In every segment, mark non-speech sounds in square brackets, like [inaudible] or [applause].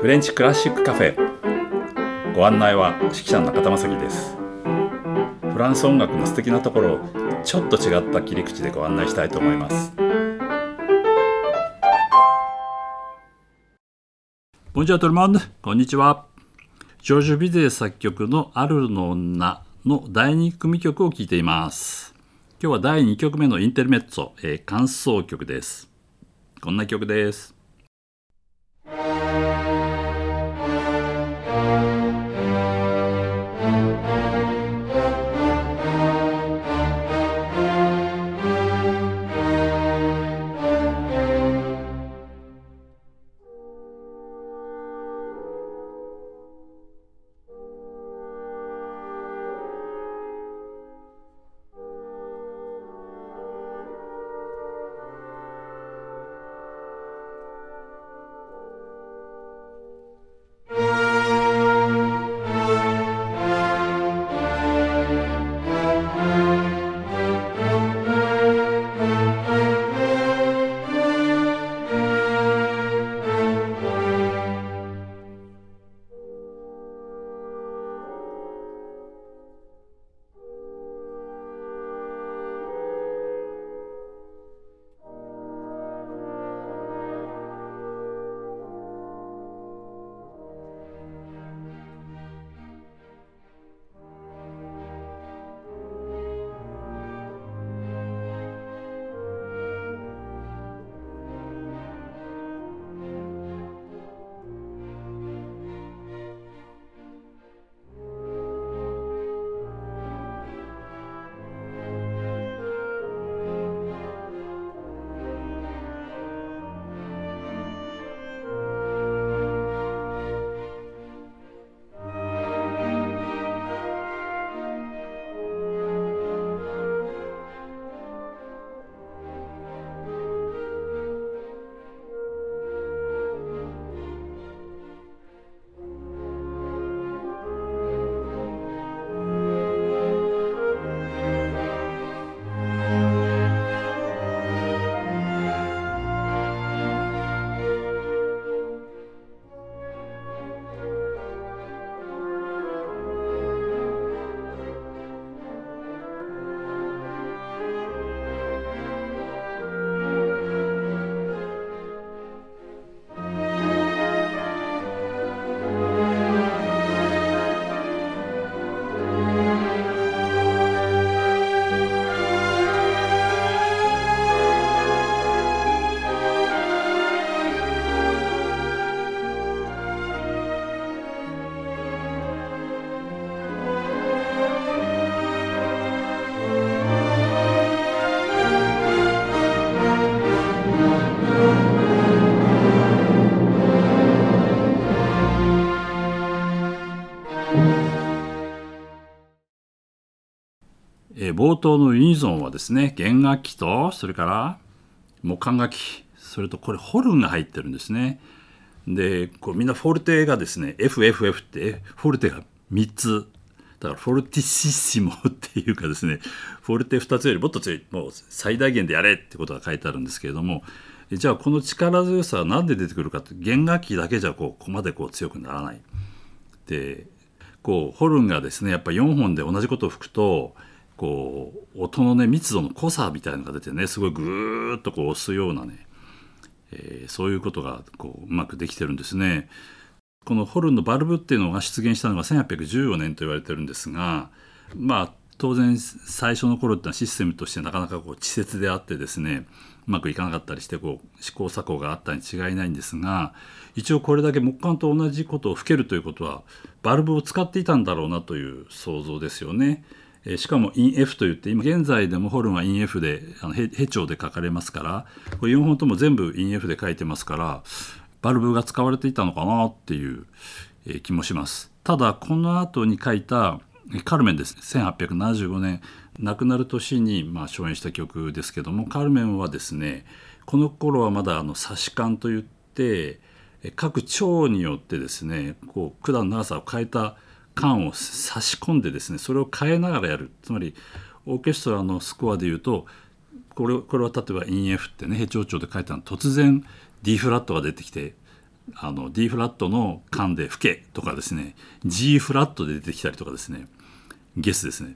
フレンチクラシックカフェ。ご案内は指揮者の中田正樹です。フランス音楽の素敵なところをちょっと違った切り口でご案内したいと思います。ボンジャートルモンこんにちはジョージュ・ビゼ作曲の「アルルの女」の第2組曲を聴いています。今日は第2曲目のインテルメッツォ、えー、感想曲です。こんな曲です。冒頭のユニゾンはですね弦楽器とそれから木管楽器それとこれホルンが入ってるんですね。でこうみんなフォルテがですね FFF ってフォルテが3つ。だからフォルティシッシモっていうかですねフォルテ2つよりもっと強いもう最大限でやれってことが書いてあるんですけれどもじゃあこの力強さは何で出てくるかって弦楽器だけじゃこうここまでこう強くならない。でこうホルンがですねやっぱ4本で同じことを吹くとこう音のね密度の濃さみたいなのが出てねすごいぐーっとこう押すようなね、えー、そういうことがこううまくできてるんですね。このホルンのバルブっていうのが出現したのが1814年と言われてるんですがまあ当然最初の頃ってのはシステムとしてなかなかこう稚拙であってですねうまくいかなかったりしてこう試行錯誤があったに違いないんですが一応これだけ木管と同じことを吹けるということはバルブを使っていたんだろうなという想像ですよね。しかも INF といって今現在でもホルンは INF であのヘヘ調で書かれますからこれ4本とも全部 INF で書いてますからバルブが使われていたのかなっていう、気もします。ただこの後に書いたカルメンです1875年亡くなる年にまあ初演した曲ですけどもカルメンはですねこの頃はまだあの差し管といって各腸によってですねこう管の長さを変えた管を差し込んでですねそれを変えながらやる。つまりオーケストラのスコアでいうとこれこれは例えば INF ってね平調調で書いたの突然 D フラットが出てきてあの D フラットの間で吹けとかですね G フラットで出てきたりとかですねゲスですね。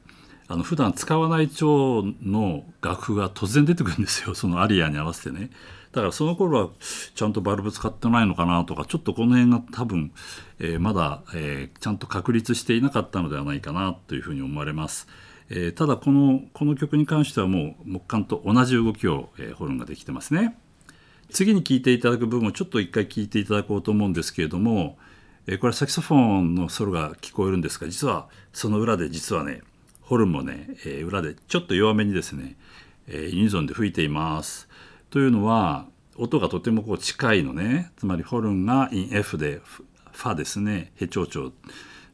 あの普段使わない調の楽譜が突然出てくるんですよ [laughs] そのアリアに合わせてねだからその頃はちゃんとバルブ使ってないのかなとかちょっとこの辺が多分、えー、まだ、えー、ちゃんと確立していなかったのではないかなというふうに思われます。えー、ただこのこの曲に関してはもう木管と同じ動きを、えー、ホルンができてますね。次に聴いていただく部分をちょっと一回聴いていただこうと思うんですけれども、え、これはサキソフォンのソロが聞こえるんですが実はその裏で実はねホルンもね、えー、裏でちょっと弱めにですね、えー、ユニゾンで吹いています。というのは音がとてもこう近いのねつまりホルンが in F でファですねヘ長調。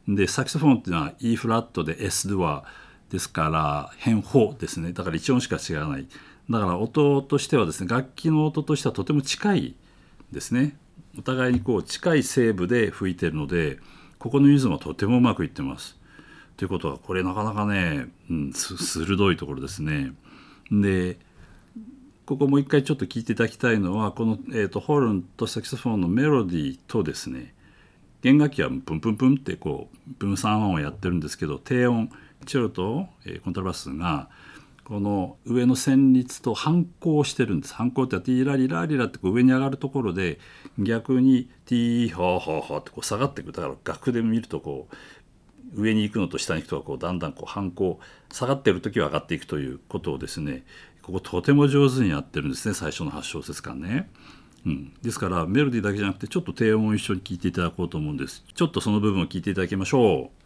でサキソフォンっていうのは E フラットで S ドアですから変法ですね。だから1音しか違わない。だから音としてはですね楽器の音としてはとても近いですね。お互いにこう近いセーブで吹いてるのでここのリズムはとてもうまくいってます。ということはこれなかなかね、うん、鋭いところですね。でここもう一回ちょっと聞いていただきたいのはこの、えーと、ホルンとサキソフォンのメロディーとですね弦楽器はプンプンプンってこう分散音をやってるんですけど低音チェロと、えー、コントラバスがこの上の旋律と反抗してるんです。反抗ってティーラリラリラってこう上に上がるところで逆にティーホーホーホーってこう下がっていくだから楽で見るとこう上に行くのと下に行くとこうだんだんこう反抗下がってる時は上がっていくということをですねこことても上手にやってるんですね最初の8小節間ね。うん、ですからメロディーだけじゃなくてちょっと低音を一緒に聴いていただこうと思うんですちょっとその部分を聴いていただきましょう。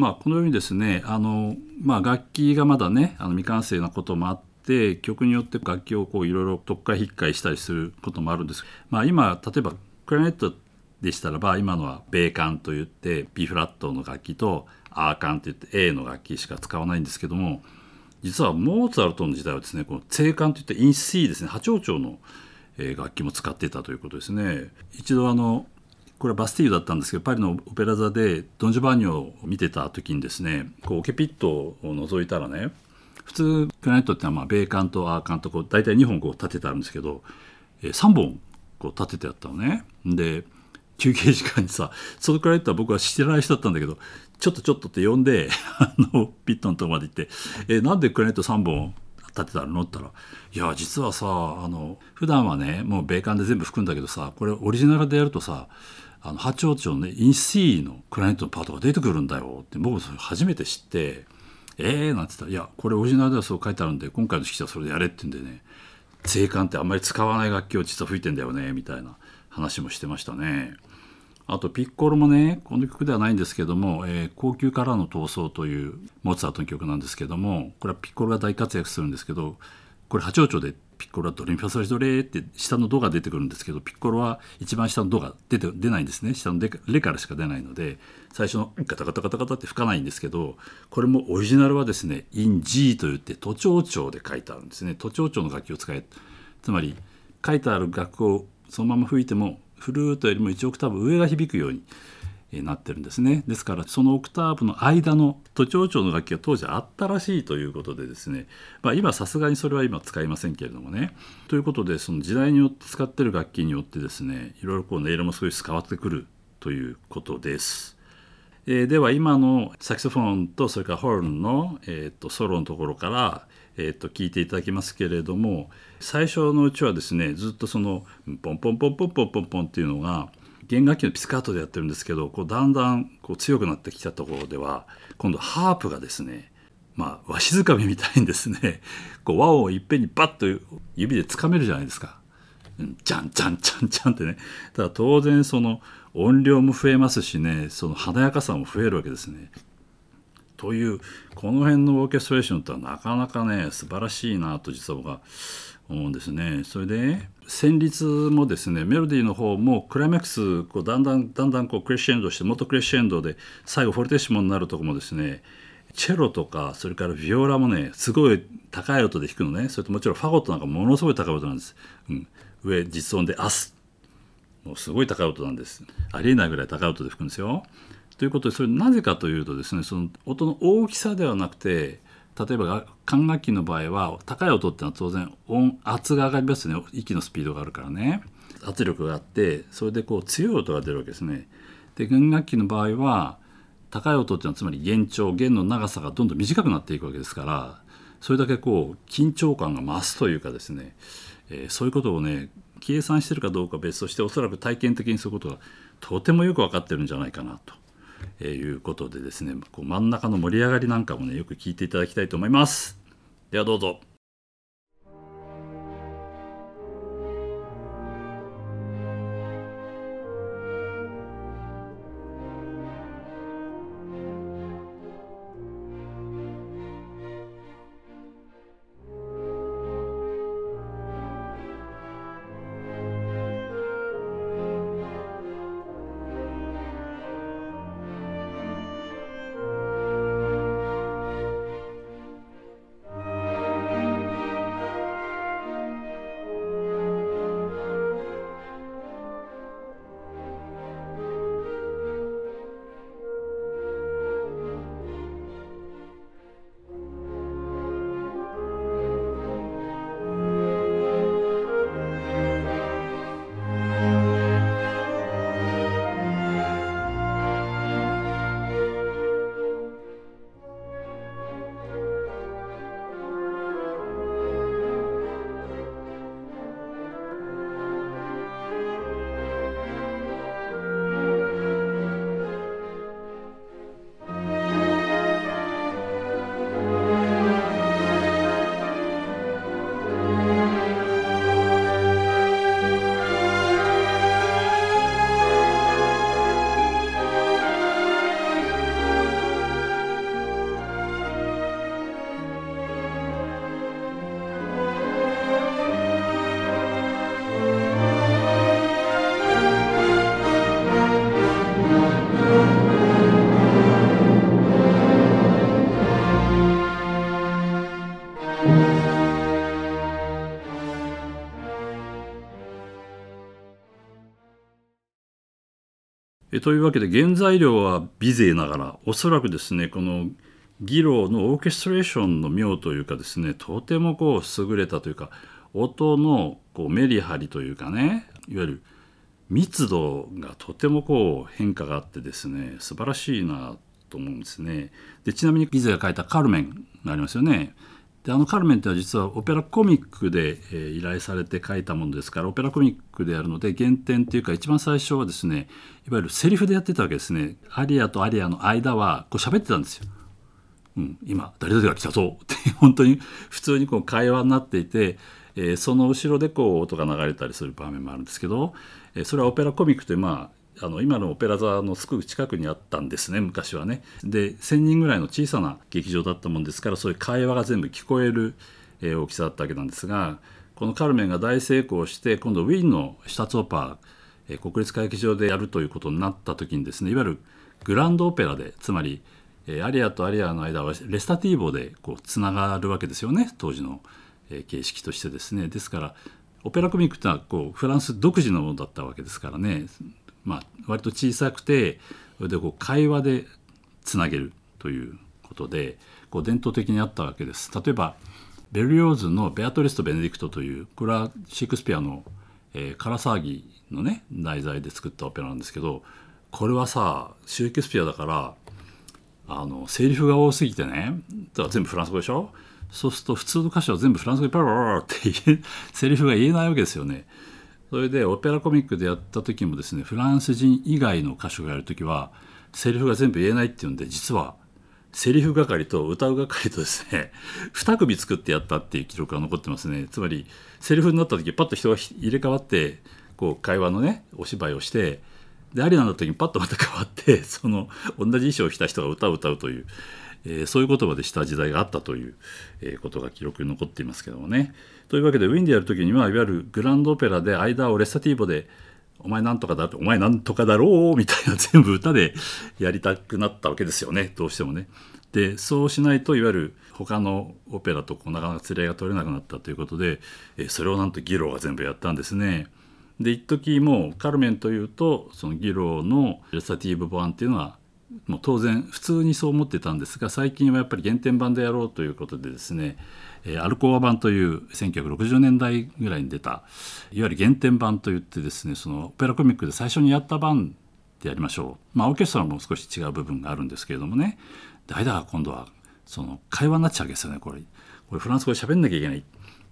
まあ、このようにですねあの、まあ、楽器がまだねあの未完成なこともあって曲によって楽器をこういろいろ特化引っかいしたりすることもあるんです、まあ、今例えばクラネットでしたらば今のは米管といって B フラットの楽器とアーカンといって A の楽器しか使わないんですけども実はモーツァルトの時代はですねこの正管といってイン C ですね波長長の楽器も使ってたということですね。一度あのこれはバスティーユだったんですけどパリのオペラ座でドン・ジョバンニョを見てた時にですねこうオケピットを覗いたらね普通クラネットってのはまあ米管とアーカンとこう大体2本こう立ててあるんですけど、えー、3本こう立ててあったのね。で休憩時間にさそのクラネットは僕は知らない人だったんだけどちょっとちょっとって呼んであのピットのとこまで行って「えー、なんでクラネット3本立てたの?」って言ったら「いや実はさあの普段はねもう米管で全部吹くんだけどさこれオリジナルでやるとさあの八丁町のねイン C のクライアントのパートが出てくるんだよって僕それ初めて知ってええー、なんて言ったら「いやこれオリジナルではそう書いてあるんで今回の指揮者はそれでやれ」って言うんでね税関ってあんまり使わない楽器を実は吹いてんだよねみたいな話もしてましたね。あとピッコロもねこの曲ではないんですけども「えー、高級からの闘争」というモーツァルトの曲なんですけどもこれはピッコロが大活躍するんですけどこれ八丁町でピッコロはドレミファソラシドレって下のドが出てくるんですけどピッコロは一番下のドが出て出ないんですね。下のレからしか出ないので最初のガタガタガタガタって吹かないんですけどこれもオリジナルはですね in G といって都庁長で書いてあるんですね。都庁長の楽器を使えつまり書いてある楽をそのまま吹いてもフルートよりも1オクターブ上が響くようになってるんですね。ですからそのオクターブの間の都庁長の楽器が当時あったらしいということでですね、まあ、今さすがにそれは今使いませんけれどもね。ということでその時代によって使ってる楽器によってですねいろいろこう音色も少し変わってくるということです。えー、では今のサキソフォンとそれからホルンの、えーと、ソロのところから、えーと、聞いていただきますけれども最初のうちはですねずっとそのポンポンポンポンポンポンポンっていうのが弦楽器のピスカートでやってるんですけどこうだんだんこう強くなってきたところでは今度ハープがですねまあわしづかみみたいにですね [laughs] こう和をいっぺんにバッと指でつかめるじゃないですか。じゃんじゃんじゃんじゃんってねただ当然その音量も増えますしねその華やかさも増えるわけですね。というこの辺のオーケストレーションってなかなかね素晴らしいなと実は僕は思うんですね。それで旋律もですねメロディーの方もクライマックスこうだんだんだんだんこうクレッシェンドして元クレッシェンドで最後フォルテッシモになるとこもですねチェロとかそれからビオラもねすごい高い音で弾くのねそれともちろんファゴットなんかものすごい高い音なんです。うん、上実音で「アス」もうすごい高い音なんです。ありえないぐらい高い音で吹くんですよ。ということでそれなぜかというとですねその音の大きさではなくて例えば管楽器の場合は高い音っていうのは当然音圧が上がりますよね息のスピードがあるからね圧力があってそれでこう強い音が出るわけですね。で弦楽器の場合は高い音っていうのはつまり弦長弦の長さがどんどん短くなっていくわけですからそれだけこう緊張感が増すというかですね、えー、そういうことをね計算してるかどうか別としておそらく体験的にそういうことがとてもよく分かってるんじゃないかなと。え、いうことでですねこう真ん中の盛り上がりなんかもねよく聞いていただきたいと思います。ではどうぞ。えというわけで原材料は美勢ながらおそらくですねこの議論のオーケストレーションの妙というかですねとてもこう優れたというか音のこうメリハリというかねいわゆる密度がとてもこう変化があってですね素晴らしいなと思うんですね。でちなみにギゼが書いた「カルメン」がありますよね。であの「カルメン」っては実はオペラコミックで、えー、依頼されて書いたものですからオペラコミックであるので原点っていうか一番最初はですねいわゆるセリフでやってたわけですねアリアとアリアの間はこう喋ってたんですよ。うん、今誰々が来たぞって本当に普通にこう会話になっていて、えー、その後ろでこう音が流れたりする場面もあるんですけど、えー、それはオペラコミックというまああの今のオペラ座のすぐ近くにあったんですね昔はね。で1,000人ぐらいの小さな劇場だったもんですからそういう会話が全部聞こえる、えー、大きさだったわけなんですがこの「カルメン」が大成功して今度ウィーンのシュタツオパー、えー、国立歌劇場でやるということになった時にですねいわゆるグランドオペラでつまり、えー、アリアとアリアの間はレスタティーボでこうつながるわけですよね当時の、えー、形式としてですね。ですからオペラコミックってのはこうフランス独自のものだったわけですからねまあ、割と小さくてそれでこう会話でつなげるということでこう伝統的にあったわけです。例えばベルリオーズの「ベアトリスとベネディクト」というこれはシェイクスピアの「えー、カラ騒ぎ」のね題材で作ったオペラなんですけどこれはさシェイクスピアだからあのセリフが多すぎてねだから全部フランス語でしょ？そうすると普通の歌詞は全部フランス語でパラパラって [laughs] セリフが言えないわけですよね。それでオペラコミックでやった時もですねフランス人以外の歌手がやる時はセリフが全部言えないっていうんで実はセリフ係と歌う係とですね [laughs] 2組作ってやったっていう記録が残ってますね。つまりセリフになった時パッと人が入れ替わってこう会話のねお芝居をしてでアリナの時にパッとまた変わってその同じ衣装を着た人が歌を歌うという、え、そういう言葉でした時代があったという、えことが記録に残っていますけどもね。というわけでウィンでやる時にはいわゆるグランドオペラで間をレッサティーボでお前なんとかだお前なんとかだろうみたいな [laughs] 全部歌でやりたくなったわけですよねどうしてもね。でそうしないといわゆる他のオペラとこうなかなか釣り合いが取れなくなったということで、えそれをなんとギローが全部やったんですね。で一時もうカルメンというとそのギローのレサティーブ版っていうのはもう当然普通にそう思ってたんですが最近はやっぱり原点版でやろうということでですねアルコア版という1960年代ぐらいに出たいわゆる原点版といってですねそのオペラコミックで最初にやった版でやりましょう。まあオーケストラも少し違う部分があるんですけれどもね。で間が今度はその会話になっちゃうわけですよねこれ。これフランス語で喋んなきゃいけない、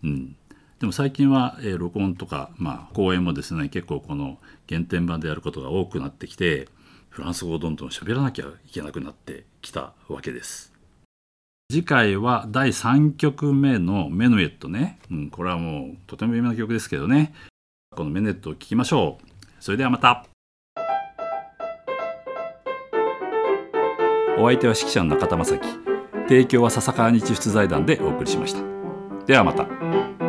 うん、でも最近は、えー、録音とか、まあ、講演もですね結構この原点版でやることが多くなってきてフランス語をどんどん喋らなきゃいけなくなってきたわけです。次回は第3曲目のメヌエットね、うん、これはもうとても有名な曲ですけどね。このメネットを聴きましょう。それではまた。お相手は指揮者の中田正樹。提供は笹川日出財団でお送りしました。ではまた。